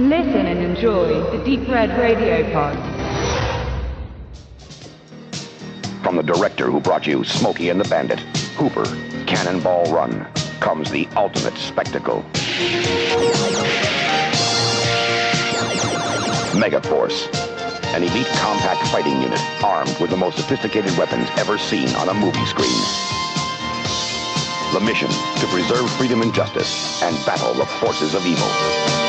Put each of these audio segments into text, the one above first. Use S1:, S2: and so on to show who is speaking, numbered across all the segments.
S1: Listen and enjoy the Deep Red Radio Pod.
S2: From the director who brought you Smokey and the Bandit, Hooper, Cannonball Run, comes the ultimate spectacle. Megaforce, an elite compact fighting unit armed with the most sophisticated weapons ever seen on a movie screen. The mission to preserve freedom and justice and battle the forces of evil.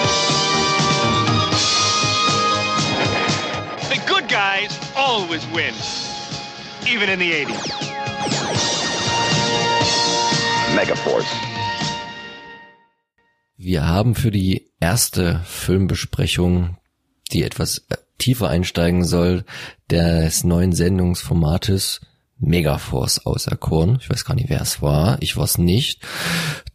S3: Always win, even in the 80s.
S2: Megaforce.
S4: Wir haben für die erste Filmbesprechung, die etwas tiefer einsteigen soll, des neuen Sendungsformates Megaforce auserkoren. Ich weiß gar nicht, wer es war. Ich war es nicht.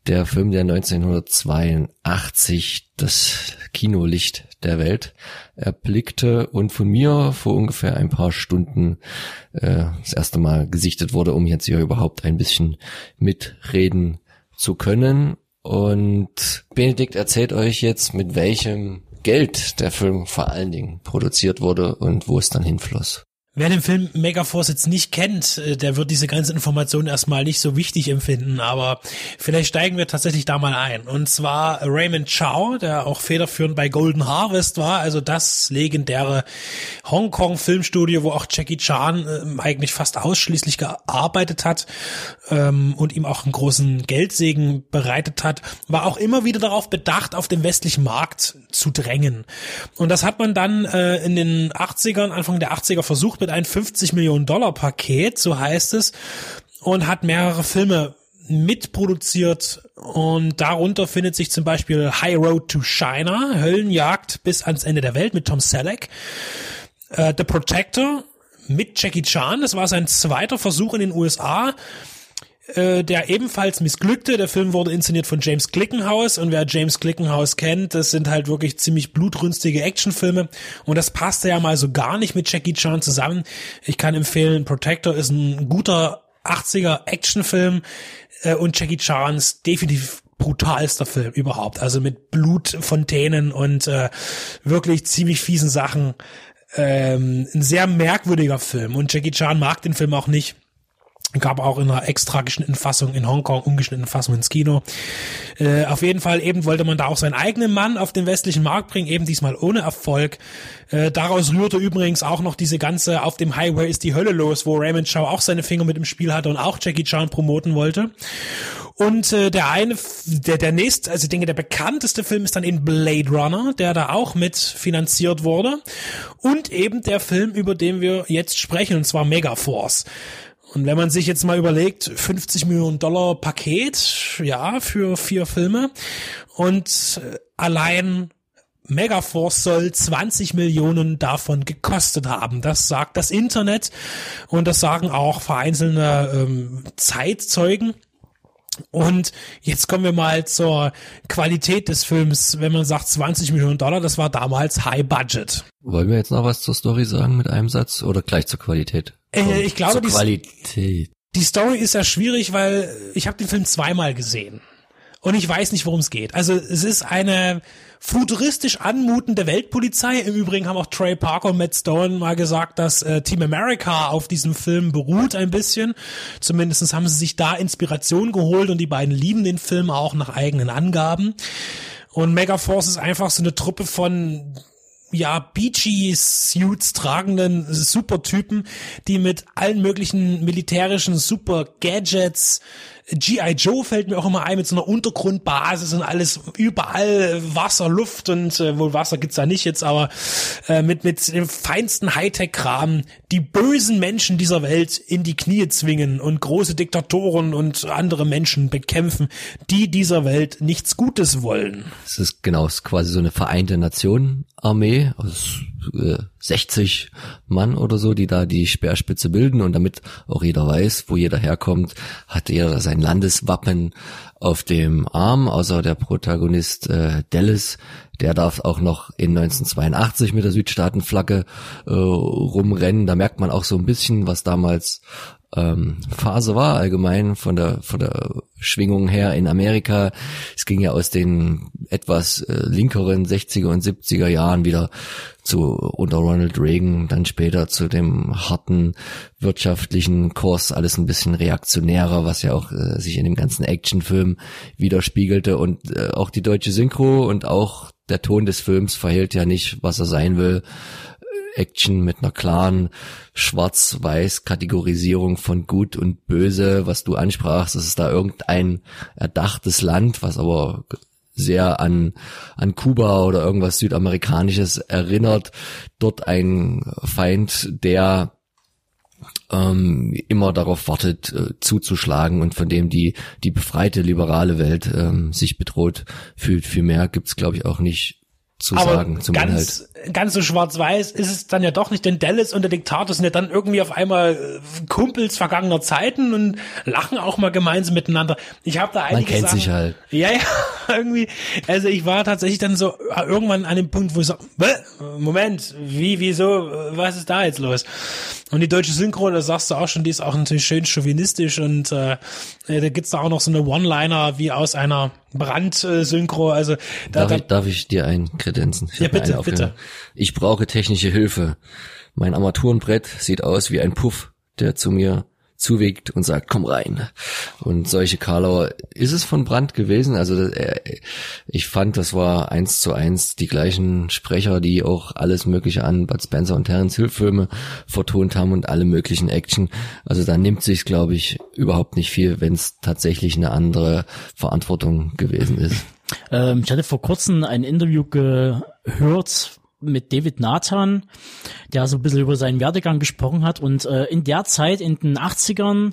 S4: Der Film, der 1982 das Kinolicht der Welt erblickte und von mir vor ungefähr ein paar Stunden äh, das erste Mal gesichtet wurde, um jetzt hier überhaupt ein bisschen mitreden zu können. Und Benedikt erzählt euch jetzt, mit welchem Geld der Film vor allen Dingen produziert wurde und wo es dann hinfloss.
S5: Wer den Film Megaforce jetzt nicht kennt, äh, der wird diese ganze Information erstmal nicht so wichtig empfinden, aber vielleicht steigen wir tatsächlich da mal ein. Und zwar Raymond Chow, der auch federführend bei Golden Harvest war, also das legendäre Hongkong-Filmstudio, wo auch Jackie Chan äh, eigentlich fast ausschließlich gearbeitet hat ähm, und ihm auch einen großen Geldsegen bereitet hat, war auch immer wieder darauf bedacht, auf den westlichen Markt zu drängen. Und das hat man dann äh, in den 80ern, Anfang der 80er versucht, mit einem 50 Millionen Dollar Paket, so heißt es, und hat mehrere Filme mitproduziert. Und darunter findet sich zum Beispiel High Road to China, Höllenjagd bis ans Ende der Welt mit Tom Selleck, äh, The Protector mit Jackie Chan, das war sein zweiter Versuch in den USA, äh, der ebenfalls missglückte. Der Film wurde inszeniert von James Glickenhaus und wer James Glickenhaus kennt, das sind halt wirklich ziemlich blutrünstige Actionfilme und das passte ja mal so gar nicht mit Jackie Chan zusammen. Ich kann empfehlen, Protector ist ein guter 80er Actionfilm äh, und Jackie Chans definitiv brutalster Film überhaupt. Also mit Blutfontänen und äh, wirklich ziemlich fiesen Sachen. Ähm, ein sehr merkwürdiger Film und Jackie Chan mag den Film auch nicht gab auch in einer extra geschnittenen Fassung in Hongkong, ungeschnittenen Fassung ins Kino. Äh, auf jeden Fall eben wollte man da auch seinen eigenen Mann auf den westlichen Markt bringen, eben diesmal ohne Erfolg. Äh, daraus rührte übrigens auch noch diese ganze Auf dem Highway ist die Hölle los, wo Raymond Chow auch seine Finger mit im Spiel hatte und auch Jackie Chan promoten wollte. Und äh, der eine, der, der nächste, also ich denke, der bekannteste Film ist dann in Blade Runner, der da auch mit finanziert wurde. Und eben der Film, über den wir jetzt sprechen, und zwar Megaforce. Und wenn man sich jetzt mal überlegt, 50 Millionen Dollar Paket, ja, für vier Filme und äh, allein Megaforce soll 20 Millionen davon gekostet haben. Das sagt das Internet und das sagen auch vereinzelte ähm, Zeitzeugen. Und jetzt kommen wir mal zur Qualität des Films. Wenn man sagt 20 Millionen Dollar, das war damals High Budget.
S4: Wollen wir jetzt noch was zur Story sagen mit einem Satz oder gleich zur Qualität?
S5: Äh, ich glaube,
S4: zur
S5: die,
S4: Qualität.
S5: die Story ist ja schwierig, weil ich habe den Film zweimal gesehen. Und ich weiß nicht, worum es geht. Also es ist eine futuristisch anmutende Weltpolizei. Im Übrigen haben auch Trey Parker und Matt Stone mal gesagt, dass äh, Team America auf diesem Film beruht ein bisschen. Zumindestens haben sie sich da Inspiration geholt und die beiden lieben den Film auch nach eigenen Angaben. Und Megaforce ist einfach so eine Truppe von ja, beachy Suits tragenden Supertypen, die mit allen möglichen militärischen Super Gadgets G.I. Joe fällt mir auch immer ein mit so einer Untergrundbasis und alles überall Wasser, Luft und äh, wohl Wasser gibt's da nicht jetzt, aber äh, mit mit dem feinsten Hightech-Kram die bösen Menschen dieser Welt in die Knie zwingen und große Diktatoren und andere Menschen bekämpfen, die dieser Welt nichts Gutes wollen.
S4: Es ist genau, es ist quasi so eine vereinte Nation Armee aus äh, 60 Mann oder so, die da die Speerspitze bilden und damit auch jeder weiß, wo jeder herkommt, hat jeder sein Landeswappen auf dem Arm, außer der Protagonist äh, Dallas, der darf auch noch in 1982 mit der Südstaatenflagge äh, rumrennen. Da merkt man auch so ein bisschen, was damals ähm, Phase war allgemein von der von der Schwingungen her in Amerika. Es ging ja aus den etwas äh, linkeren 60er und 70er Jahren wieder zu unter Ronald Reagan, dann später zu dem harten wirtschaftlichen Kurs, alles ein bisschen reaktionärer, was ja auch äh, sich in dem ganzen Actionfilm widerspiegelte und äh, auch die deutsche Synchro und auch der Ton des Films verhält ja nicht, was er sein will. Action mit einer klaren Schwarz-Weiß-Kategorisierung von Gut und Böse, was du ansprachst. Es ist da irgendein erdachtes Land, was aber sehr an, an Kuba oder irgendwas Südamerikanisches erinnert. Dort ein Feind, der ähm, immer darauf wartet, äh, zuzuschlagen und von dem die, die befreite liberale Welt ähm, sich bedroht fühlt. Viel mehr gibt's glaube ich, auch nicht zu
S5: Aber
S4: sagen zum
S5: ganz,
S4: Inhalt.
S5: Ganz so schwarz-weiß ist es dann ja doch nicht, denn Dallas und der Diktator sind ja dann irgendwie auf einmal äh, Kumpels vergangener Zeiten und lachen auch mal gemeinsam miteinander. Ich habe da einige
S4: Man kennt
S5: Sachen,
S4: sich halt.
S5: Ja, ja, irgendwie. Also ich war tatsächlich dann so äh, irgendwann an dem Punkt, wo ich so, "Bäh, Moment, wie, wieso, äh, was ist da jetzt los? Und die deutsche Synchro, da sagst du auch schon, die ist auch natürlich schön chauvinistisch und äh, da gibt's da auch noch so eine One-Liner wie aus einer Brand-Synchro. Also da,
S4: Darf
S5: da,
S4: ich, darf ich dir einkredenzen? Ich
S5: Ja, bitte, bitte.
S4: Ich brauche technische Hilfe. Mein Armaturenbrett sieht aus wie ein Puff, der zu mir zuwegt und sagt, komm rein. Und solche Karlauer ist es von Brandt gewesen. Also äh, ich fand, das war eins zu eins die gleichen Sprecher, die auch alles Mögliche an Bud Spencer und Terence Hill Filme vertont haben und alle möglichen Action. Also da nimmt sich's, glaube ich, überhaupt nicht viel, wenn es tatsächlich eine andere Verantwortung gewesen ist.
S6: Ähm, ich hatte vor kurzem ein Interview gehört mit David Nathan, der so ein bisschen über seinen Werdegang gesprochen hat. Und äh, in der Zeit, in den 80ern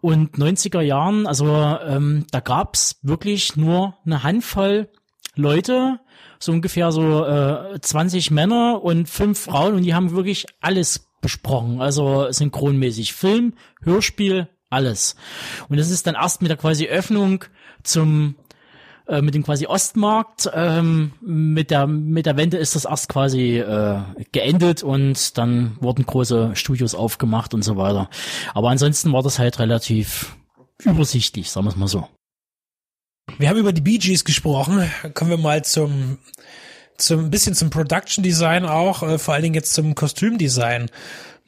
S6: und 90er Jahren, also ähm, da gab's wirklich nur eine Handvoll Leute, so ungefähr so äh, 20 Männer und fünf Frauen und die haben wirklich alles besprochen, also synchronmäßig Film, Hörspiel, alles. Und das ist dann erst mit der quasi Öffnung zum äh, mit dem quasi Ostmarkt ähm, mit der mit der Wende ist das erst quasi äh, geendet und dann wurden große Studios aufgemacht und so weiter. Aber ansonsten war das halt relativ übersichtlich, sagen wir es mal so.
S5: Wir haben über die Bee Gees gesprochen. Kommen wir mal zum, zum bisschen zum Production Design auch, äh, vor allen Dingen jetzt zum Kostümdesign.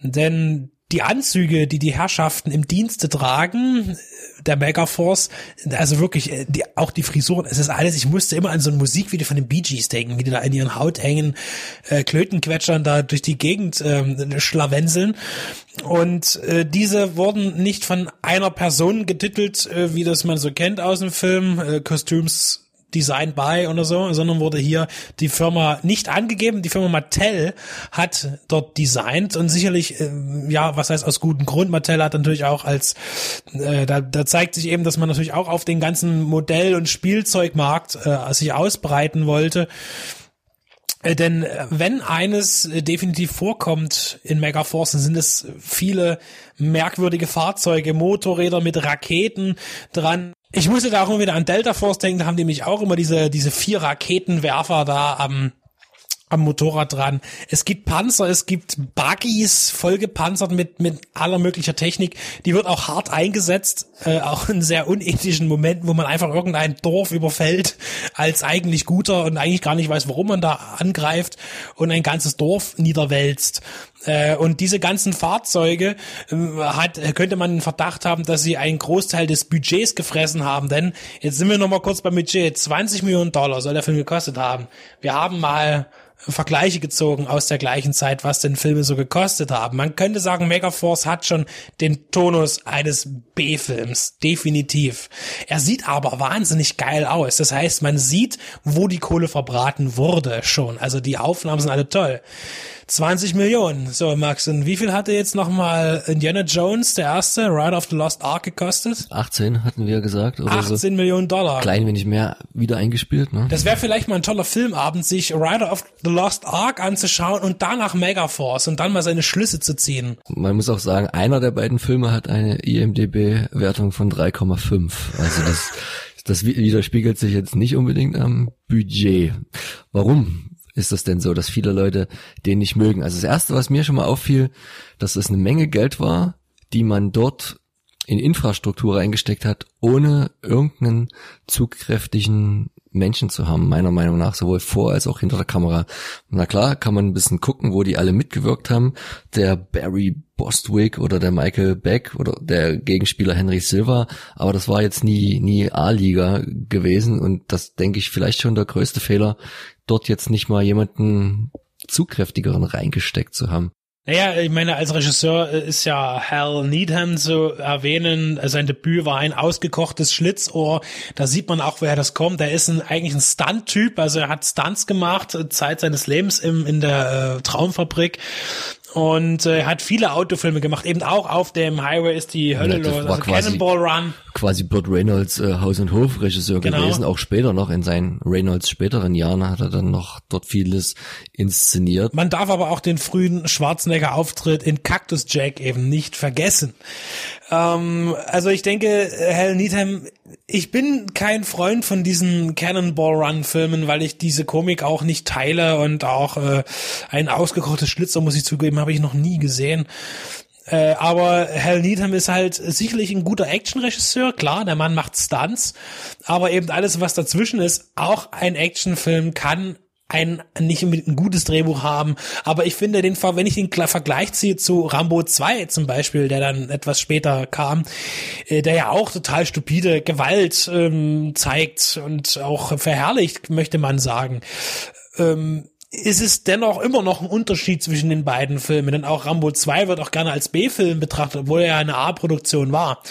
S5: Denn die Anzüge, die die Herrschaften im Dienste tragen, äh, der Megaforce, also wirklich, äh, die, auch die Frisuren, es ist alles, ich musste immer an so ein Musikvideo von den Bee Gees denken, wie die da in ihren Haut hängen, äh, Klötenquetschern da durch die Gegend ähm, schlawenzeln. Und äh, diese wurden nicht von einer Person getitelt, äh, wie das man so kennt aus dem Film, äh, Kostüms Design by oder so, sondern wurde hier die Firma nicht angegeben. Die Firma Mattel hat dort designt und sicherlich, äh, ja, was heißt aus gutem Grund. Mattel hat natürlich auch als, äh, da, da zeigt sich eben, dass man natürlich auch auf den ganzen Modell- und Spielzeugmarkt äh, sich ausbreiten wollte. Äh, Denn äh, wenn eines äh, definitiv vorkommt in Megaforce, sind es viele merkwürdige Fahrzeuge, Motorräder mit Raketen dran. Ich musste da auch immer wieder an Delta Force denken, da haben die mich auch immer diese, diese vier Raketenwerfer da am, am Motorrad dran. Es gibt Panzer, es gibt Buggies, vollgepanzert mit, mit aller möglicher Technik. Die wird auch hart eingesetzt, äh, auch in sehr unethischen Momenten, wo man einfach irgendein Dorf überfällt als eigentlich guter und eigentlich gar nicht weiß, warum man da angreift und ein ganzes Dorf niederwälzt. Äh, und diese ganzen Fahrzeuge äh, hat, könnte man den Verdacht haben, dass sie einen Großteil des Budgets gefressen haben. Denn jetzt sind wir noch mal kurz beim Budget. 20 Millionen Dollar soll der Film gekostet haben. Wir haben mal Vergleiche gezogen aus der gleichen Zeit, was denn Filme so gekostet haben. Man könnte sagen, Megaforce hat schon den Tonus eines B-Films, definitiv. Er sieht aber wahnsinnig geil aus. Das heißt, man sieht, wo die Kohle verbraten wurde schon. Also die Aufnahmen sind alle toll. 20 Millionen. So, Max, und wie viel hatte jetzt nochmal Indiana Jones, der erste, Ride of the Lost Ark gekostet?
S4: 18 hatten wir gesagt oder
S5: 18
S4: so.
S5: Millionen Dollar.
S4: Klein wenig mehr wieder eingespielt, ne?
S5: Das wäre vielleicht mal ein toller Filmabend, sich Rider of the Lost Ark anzuschauen und danach Megaforce und dann mal seine Schlüsse zu ziehen.
S4: Man muss auch sagen, einer der beiden Filme hat eine IMDB-Wertung von 3,5. Also das, das widerspiegelt sich jetzt nicht unbedingt am Budget. Warum ist das denn so, dass viele Leute den nicht mögen? Also das erste, was mir schon mal auffiel, dass es eine Menge Geld war, die man dort in Infrastruktur reingesteckt hat, ohne irgendeinen zugkräftigen Menschen zu haben, meiner Meinung nach, sowohl vor als auch hinter der Kamera. Na klar, kann man ein bisschen gucken, wo die alle mitgewirkt haben. Der Barry Bostwick oder der Michael Beck oder der Gegenspieler Henry Silva, aber das war jetzt nie, nie A-Liga gewesen und das denke ich vielleicht schon der größte Fehler, dort jetzt nicht mal jemanden zugkräftigeren reingesteckt zu haben.
S5: Naja, ich meine, als Regisseur äh, ist ja Hal Needham zu erwähnen. Sein Debüt war ein ausgekochtes Schlitzohr. Da sieht man auch, woher das kommt. Er ist ein, eigentlich ein Stunt-Typ. Also er hat Stunts gemacht, äh, Zeit seines Lebens im, in der äh, Traumfabrik und äh, hat viele Autofilme gemacht. Eben auch auf dem Highway ist die Hölle
S4: Ja,
S5: los. Also
S4: quasi-
S5: Cannonball Run.
S4: Quasi Burt Reynolds äh, Haus- und Hofregisseur
S5: Genau.
S4: gewesen, auch später noch in seinen Reynolds späteren Jahren hat er dann noch dort vieles inszeniert.
S5: Man darf aber auch den frühen Schwarzenegger-Auftritt in Cactus Jack eben nicht vergessen. Ähm, also ich denke, Hal Needham, ich bin kein Freund von diesen Cannonball Run Filmen, weil ich diese Komik auch nicht teile und auch äh, ein ausgekochtes Schlitzer, muss ich zugeben, habe ich noch nie gesehen. Äh, aber Hal Needham ist halt sicherlich ein guter Actionregisseur, klar, der Mann macht Stunts, aber eben alles, was dazwischen ist, auch ein Actionfilm kann ein nicht unbedingt ein gutes Drehbuch haben, aber ich finde den, wenn ich den Vergleich ziehe zu Rambo 2 zum Beispiel, der dann etwas später kam, äh, der ja auch total stupide Gewalt ähm, zeigt und auch verherrlicht, möchte man sagen, ähm, ist es dennoch immer noch ein Unterschied zwischen den beiden Filmen, denn auch Rambo 2 wird auch gerne als B-Film betrachtet, obwohl er ja eine A-Produktion war.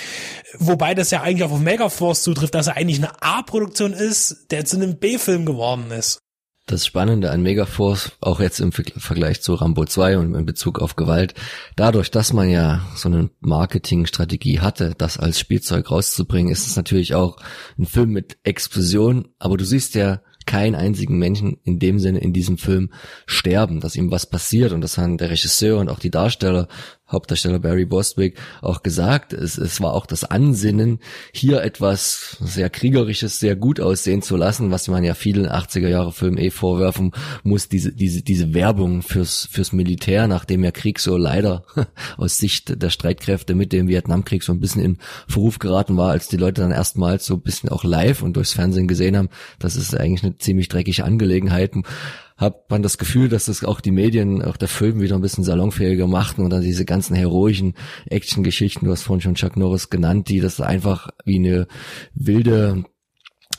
S5: Wobei das ja eigentlich auch auf Megaforce zutrifft, dass er eigentlich eine A-Produktion ist, der zu einem B-Film geworden ist.
S4: Das Spannende an Megaforce, auch jetzt im Ver- Vergleich zu Rambo 2 und in Bezug auf Gewalt, dadurch, dass man ja so eine Marketingstrategie hatte, das als Spielzeug rauszubringen, ist es natürlich auch ein Film mit Explosion, aber du siehst ja keinen einzigen Menschen in dem Sinne in diesem Film sterben, dass ihm was passiert. Und das haben der Regisseur und auch die Darsteller, Hauptdarsteller Barry Bostwick auch gesagt. Es, es war auch das Ansinnen, hier etwas sehr kriegerisches, sehr gut aussehen zu lassen, was man ja vielen 80er Jahre Filmen eh vorwerfen muss, diese, diese, diese Werbung fürs, fürs Militär, nachdem ja Krieg so leider aus Sicht der Streitkräfte mit dem Vietnamkrieg so ein bisschen in Verruf geraten war, als die Leute dann erstmals so ein bisschen auch live und durchs Fernsehen gesehen haben, das ist eigentlich eine ziemlich dreckige Angelegenheit hat man das Gefühl, dass das auch die Medien, auch der Film wieder ein bisschen salonfähiger machten und dann diese ganzen heroischen Action-Geschichten, du hast vorhin schon Chuck Norris genannt, die das einfach wie eine wilde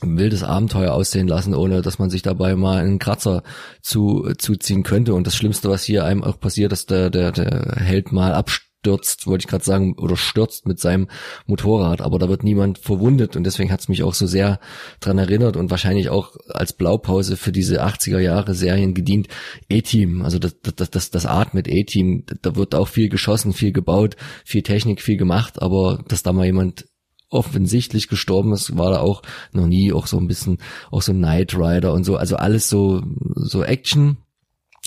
S4: ein wildes Abenteuer aussehen lassen, ohne dass man sich dabei mal einen Kratzer zu, zuziehen könnte. Und das Schlimmste, was hier einem auch passiert, dass der, der, der Held mal abstürzt, wollte ich gerade sagen, oder stürzt mit seinem Motorrad, aber da wird niemand verwundet und deswegen hat es mich auch so sehr dran erinnert und wahrscheinlich auch als Blaupause für diese 80er Jahre Serien gedient. E-Team, also das, das, das, das Art mit E-Team, da wird auch viel geschossen, viel gebaut, viel Technik, viel gemacht, aber dass da mal jemand offensichtlich gestorben ist, war da auch noch nie auch so ein bisschen, auch so Knight Rider und so, also alles so, so Action,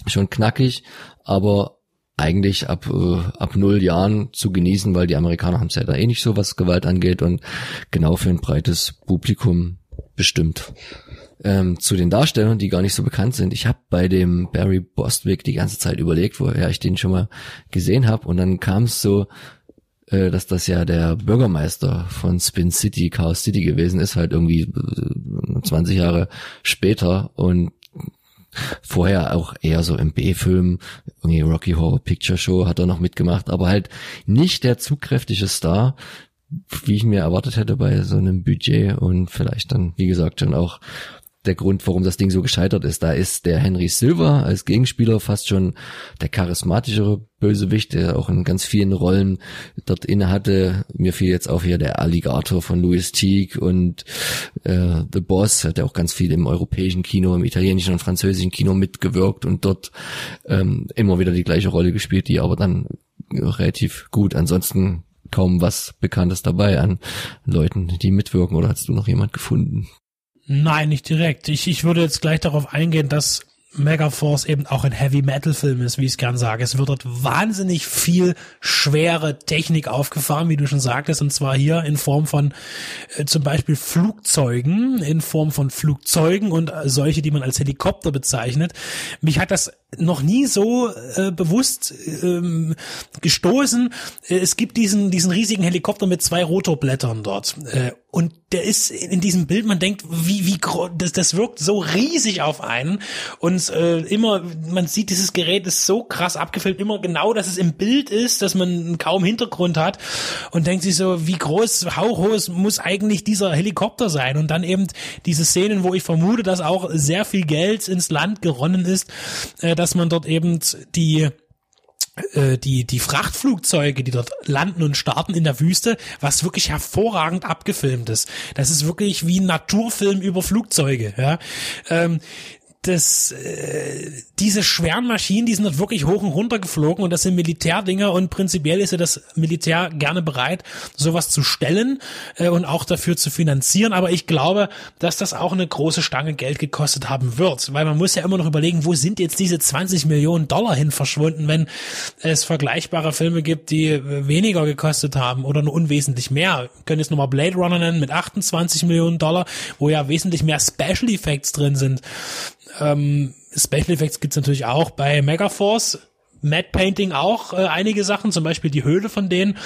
S4: schon knackig, aber eigentlich ab, äh, ab null Jahren zu genießen, weil die Amerikaner haben es ja da eh nicht so, was Gewalt angeht und genau für ein breites Publikum bestimmt. Ähm, zu den Darstellern, die gar nicht so bekannt sind. Ich habe bei dem Barry Bostwick die ganze Zeit überlegt, woher ich den schon mal gesehen habe und dann kam es so, äh, dass das ja der Bürgermeister von Spin City, Chaos City gewesen ist, halt irgendwie äh, 20 Jahre später und vorher auch eher so im B-Film, irgendwie Rocky Horror Picture Show hat er noch mitgemacht, aber halt nicht der zugkräftige Star, wie ich mir erwartet hätte bei so einem Budget und vielleicht dann, wie gesagt, schon auch der Grund, warum das Ding so gescheitert ist. Da ist der Henry Silver als Gegenspieler fast schon der charismatischere Bösewicht, der auch in ganz vielen Rollen dort inne hatte. Mir fiel jetzt auch hier der Alligator von Louis Teague und äh, The Boss, hat ja auch ganz viel im europäischen Kino, im italienischen und französischen Kino mitgewirkt und dort ähm, immer wieder die gleiche Rolle gespielt, die aber dann relativ gut. Ansonsten kaum was Bekanntes dabei an Leuten, die mitwirken. Oder hast du noch jemand gefunden?
S5: Nein, nicht direkt. Ich, ich würde jetzt gleich darauf eingehen, dass Megaforce eben auch ein Heavy Metal Film ist, wie ich es gern sage. Es wird dort wahnsinnig viel schwere Technik aufgefahren, wie du schon sagtest, und zwar hier in Form von äh, zum Beispiel Flugzeugen, in Form von Flugzeugen und äh, solche, die man als Helikopter bezeichnet. Mich hat das noch nie so äh, bewusst ähm, gestoßen. Äh, es gibt diesen diesen riesigen Helikopter mit zwei Rotorblättern dort äh, und der ist in diesem Bild. Man denkt, wie wie das das wirkt so riesig auf einen und äh, immer man sieht dieses Gerät ist so krass abgefilmt, immer genau, dass es im Bild ist, dass man kaum Hintergrund hat und denkt sich so, wie groß, hauchhoß muss eigentlich dieser Helikopter sein und dann eben diese Szenen, wo ich vermute, dass auch sehr viel Geld ins Land geronnen ist. Äh, dass man dort eben die äh, die die Frachtflugzeuge, die dort landen und starten in der Wüste, was wirklich hervorragend abgefilmt ist. Das ist wirklich wie ein Naturfilm über Flugzeuge. Ja. Ähm, das, äh, diese schweren Maschinen, die sind dort wirklich hoch und runter geflogen und das sind Militärdinger und prinzipiell ist ja das Militär gerne bereit, sowas zu stellen äh, und auch dafür zu finanzieren. Aber ich glaube, dass das auch eine große Stange Geld gekostet haben wird, weil man muss ja immer noch überlegen, wo sind jetzt diese 20 Millionen Dollar hin verschwunden, wenn es vergleichbare Filme gibt, die weniger gekostet haben oder nur unwesentlich mehr. Wir können jetzt nochmal Blade Runner nennen mit 28 Millionen Dollar, wo ja wesentlich mehr Special Effects drin sind. Ähm, Special Effects gibt's natürlich auch bei Megaforce. Matte Painting auch äh, einige Sachen, zum Beispiel die Höhle von denen,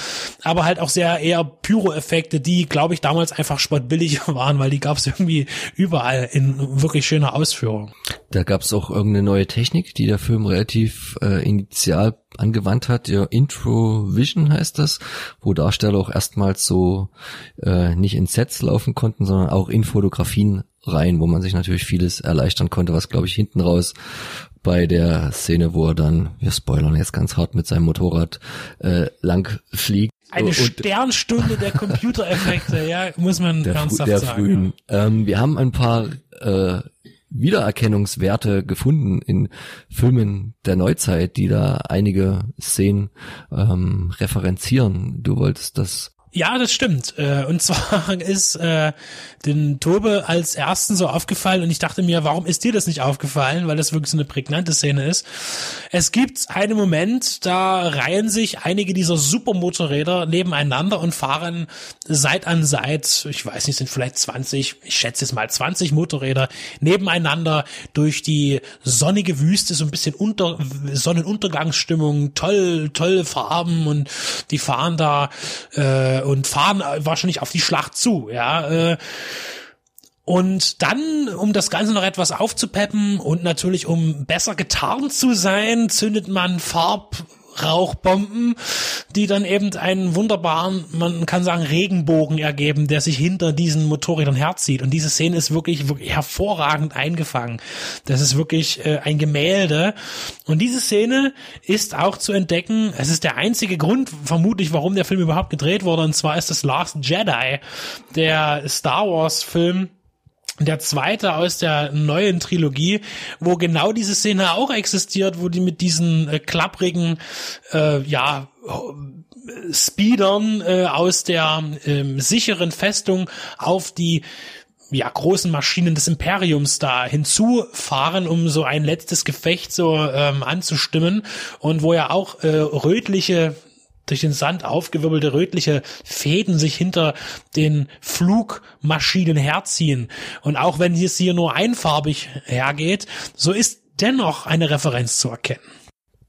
S5: aber halt auch sehr eher Pyro-Effekte, die, glaube ich, damals einfach spottbillig waren, weil die gab's irgendwie überall in wirklich schöner Ausführung.
S4: Da gab's auch irgendeine neue Technik, die der Film relativ äh, initial angewandt hat. Ja, Intro Vision heißt das, wo Darsteller auch erstmals so äh, nicht in Sets laufen konnten, sondern auch in Fotografien rein, wo man sich natürlich vieles erleichtern konnte, was glaube ich hinten raus bei der Szene, wo er dann, wir spoilern jetzt ganz hart mit seinem Motorrad äh, lang fliegt.
S5: Eine
S4: Und
S5: Sternstunde der Computereffekte, ja, muss man
S4: der,
S5: ernsthaft
S4: der
S5: sagen.
S4: frühen. Ähm, wir haben ein paar äh, Wiedererkennungswerte gefunden in Filmen der Neuzeit, die da einige Szenen ähm, referenzieren. Du wolltest das
S5: Ja, das stimmt. Äh, Und zwar ist äh, den Tobe als ersten so aufgefallen und ich dachte mir, warum ist dir das nicht aufgefallen? Weil das wirklich so eine prägnante Szene ist. Es gibt einen Moment, da reihen sich einige dieser Supermotorräder nebeneinander und fahren Seit an Seit, ich weiß nicht, sind vielleicht 20, ich schätze jetzt mal 20 Motorräder nebeneinander durch die sonnige Wüste, so ein bisschen unter Sonnenuntergangsstimmung, toll, tolle Farben und die fahren da äh, und fahren wahrscheinlich auf die Schlacht zu, ja. Äh, und dann, um das Ganze noch etwas aufzupeppen und natürlich um besser getarnt zu sein, zündet man Farbrauchbomben, die dann eben einen wunderbaren, man kann sagen, Regenbogen ergeben, der sich hinter diesen Motorrädern herzieht. Und diese Szene ist wirklich, wirklich hervorragend eingefangen. Das ist wirklich äh, ein Gemälde. Und diese Szene ist auch zu entdecken, es ist der einzige Grund, vermutlich, warum der Film überhaupt gedreht wurde, und zwar ist das Last Jedi, der Star Wars Film, der zweite aus der neuen Trilogie, wo genau diese Szene auch existiert, wo die mit diesen äh, klapprigen, äh, ja, Speedern äh, aus der ähm, sicheren Festung auf die ja, großen Maschinen des Imperiums da hinzufahren, um so ein letztes Gefecht so ähm, anzustimmen. Und wo ja auch äh, rötliche durch den Sand aufgewirbelte rötliche Fäden sich hinter den Flugmaschinen herziehen. Und auch wenn es hier nur einfarbig hergeht, so ist dennoch eine Referenz zu erkennen.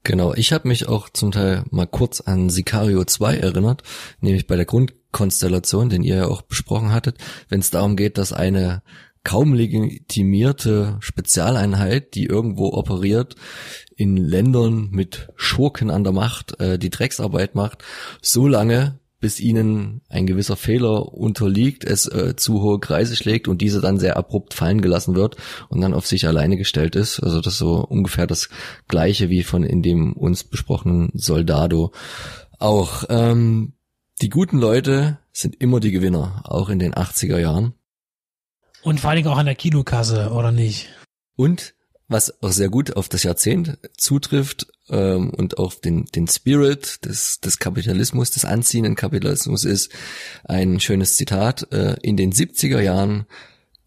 S4: Genau, ich habe mich auch zum Teil mal kurz an Sicario 2 erinnert, nämlich bei der Grundkonstellation, den ihr ja auch besprochen hattet, wenn es darum geht, dass eine kaum legitimierte Spezialeinheit, die irgendwo operiert, in Ländern mit Schurken an der Macht äh, die Drecksarbeit macht, so lange, bis ihnen ein gewisser Fehler unterliegt, es äh, zu hohe Kreise schlägt und diese dann sehr abrupt fallen gelassen wird und dann auf sich alleine gestellt ist. Also das ist so ungefähr das gleiche wie von in dem uns besprochenen Soldado auch. Ähm, die guten Leute sind immer die Gewinner, auch in den 80er Jahren.
S5: Und vor allen Dingen auch an der Kinokasse, oder nicht?
S4: Und was auch sehr gut auf das Jahrzehnt zutrifft ähm, und auf den, den Spirit des, des Kapitalismus, des anziehenden Kapitalismus ist ein schönes Zitat. Äh, in den 70er Jahren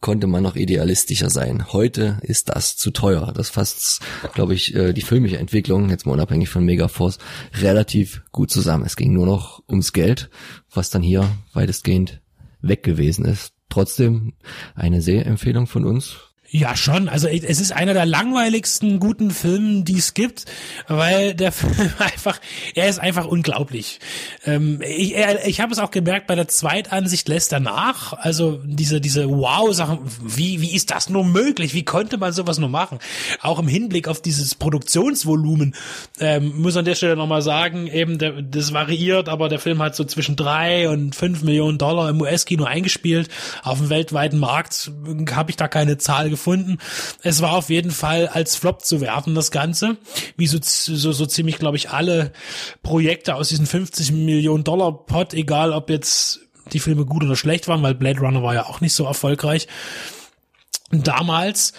S4: konnte man noch idealistischer sein. Heute ist das zu teuer. Das fasst, glaube ich, äh, die filmische Entwicklung, jetzt mal unabhängig von Megaforce, relativ gut zusammen. Es ging nur noch ums Geld, was dann hier weitestgehend weg gewesen ist. Trotzdem eine Sehempfehlung von uns.
S5: Ja, schon. Also es ist einer der langweiligsten guten Filmen, die es gibt, weil der Film einfach, er ist einfach unglaublich. Ähm, ich ich habe es auch gemerkt, bei der Zweitansicht lässt er nach. Also diese, diese Wow-Sachen, wie, wie ist das nur möglich? Wie konnte man sowas nur machen? Auch im Hinblick auf dieses Produktionsvolumen, ähm, muss an der Stelle nochmal sagen, eben, der, das variiert, aber der Film hat so zwischen drei und fünf Millionen Dollar im US-Kino eingespielt. Auf dem weltweiten Markt habe ich da keine Zahl gefunden gefunden. Es war auf jeden Fall als Flop zu werten, das Ganze. Wie so, so, so ziemlich, glaube ich, alle Projekte aus diesem 50 Millionen Dollar Pot, egal ob jetzt die Filme gut oder schlecht waren, weil Blade Runner war ja auch nicht so erfolgreich. Damals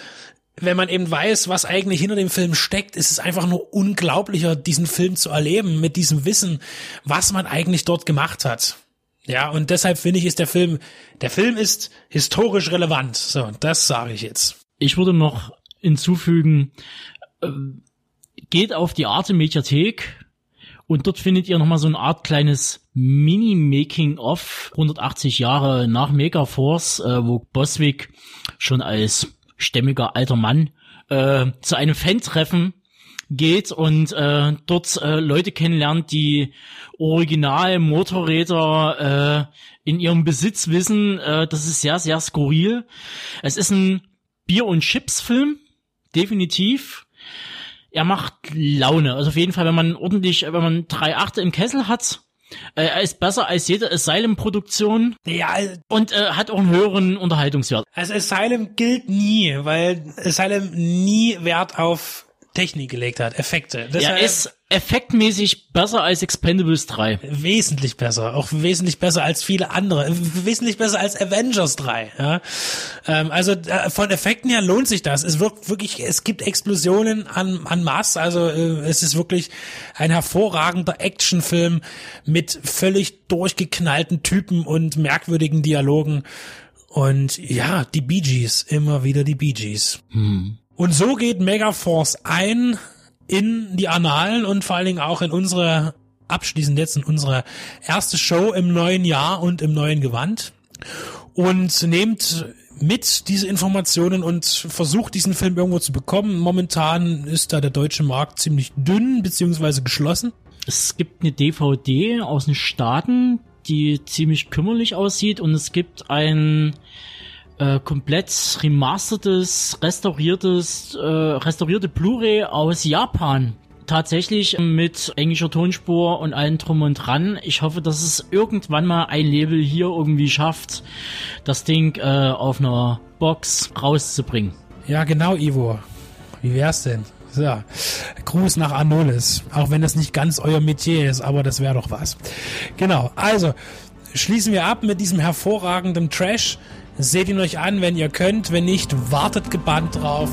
S5: wenn man eben weiß, was eigentlich hinter dem Film steckt, ist es einfach nur unglaublicher, diesen Film zu erleben, mit diesem Wissen, was man eigentlich dort gemacht hat. Ja, und deshalb finde ich, ist der Film, der Film ist historisch relevant. So, das sage ich jetzt.
S6: Ich würde noch hinzufügen, äh, geht auf die Arte Mediathek und dort findet ihr nochmal so eine Art kleines Mini-Making-of 180 Jahre nach Megaforce, äh, wo Boswick schon als stämmiger alter Mann äh, zu einem Fan-Treffen geht und äh, dort äh, Leute kennenlernt, die original Motorräder äh, in ihrem Besitz wissen. Äh, das ist sehr, sehr skurril. Es ist ein Bier- und Chips-Film, definitiv. Er macht Laune. Also auf jeden Fall, wenn man ordentlich, wenn man drei Achte im Kessel hat, äh, er ist besser als jede Asylum-Produktion.
S5: Ja,
S6: und äh, hat auch einen höheren Unterhaltungswert.
S5: Also Asylum gilt nie, weil Asylum nie Wert auf Technik gelegt hat, Effekte.
S6: Das ja, ist effektmäßig besser als Expendables 3.
S5: Wesentlich besser, auch wesentlich besser als viele andere, wesentlich besser als Avengers 3. Ja? Ähm, also äh, von Effekten her lohnt sich das. Es wirkt wirklich, es gibt Explosionen an, an Mass, also äh, es ist wirklich ein hervorragender Actionfilm mit völlig durchgeknallten Typen und merkwürdigen Dialogen. Und ja, die Bee Gees, immer wieder die Bee Gees. Hm. Und so geht Megaforce ein in die Annalen und vor allen Dingen auch in unsere, abschließend jetzt in unsere erste Show im neuen Jahr und im neuen Gewand. Und nehmt mit diese Informationen und versucht diesen Film irgendwo zu bekommen. Momentan ist da der deutsche Markt ziemlich dünn beziehungsweise geschlossen.
S6: Es gibt eine DVD aus den Staaten, die ziemlich kümmerlich aussieht und es gibt ein äh, komplett remastertes, restauriertes, äh, restaurierte Blu-ray aus Japan. Tatsächlich mit englischer Tonspur und allem drum und dran. Ich hoffe, dass es irgendwann mal ein Label hier irgendwie schafft, das Ding äh, auf einer Box rauszubringen.
S5: Ja, genau, Ivo. Wie wär's denn? So. Gruß nach Anolis. Auch wenn das nicht ganz euer Metier ist, aber das wäre doch was. Genau. Also, schließen wir ab mit diesem hervorragenden Trash. Seht ihn euch an, wenn ihr könnt. Wenn nicht, wartet gebannt drauf.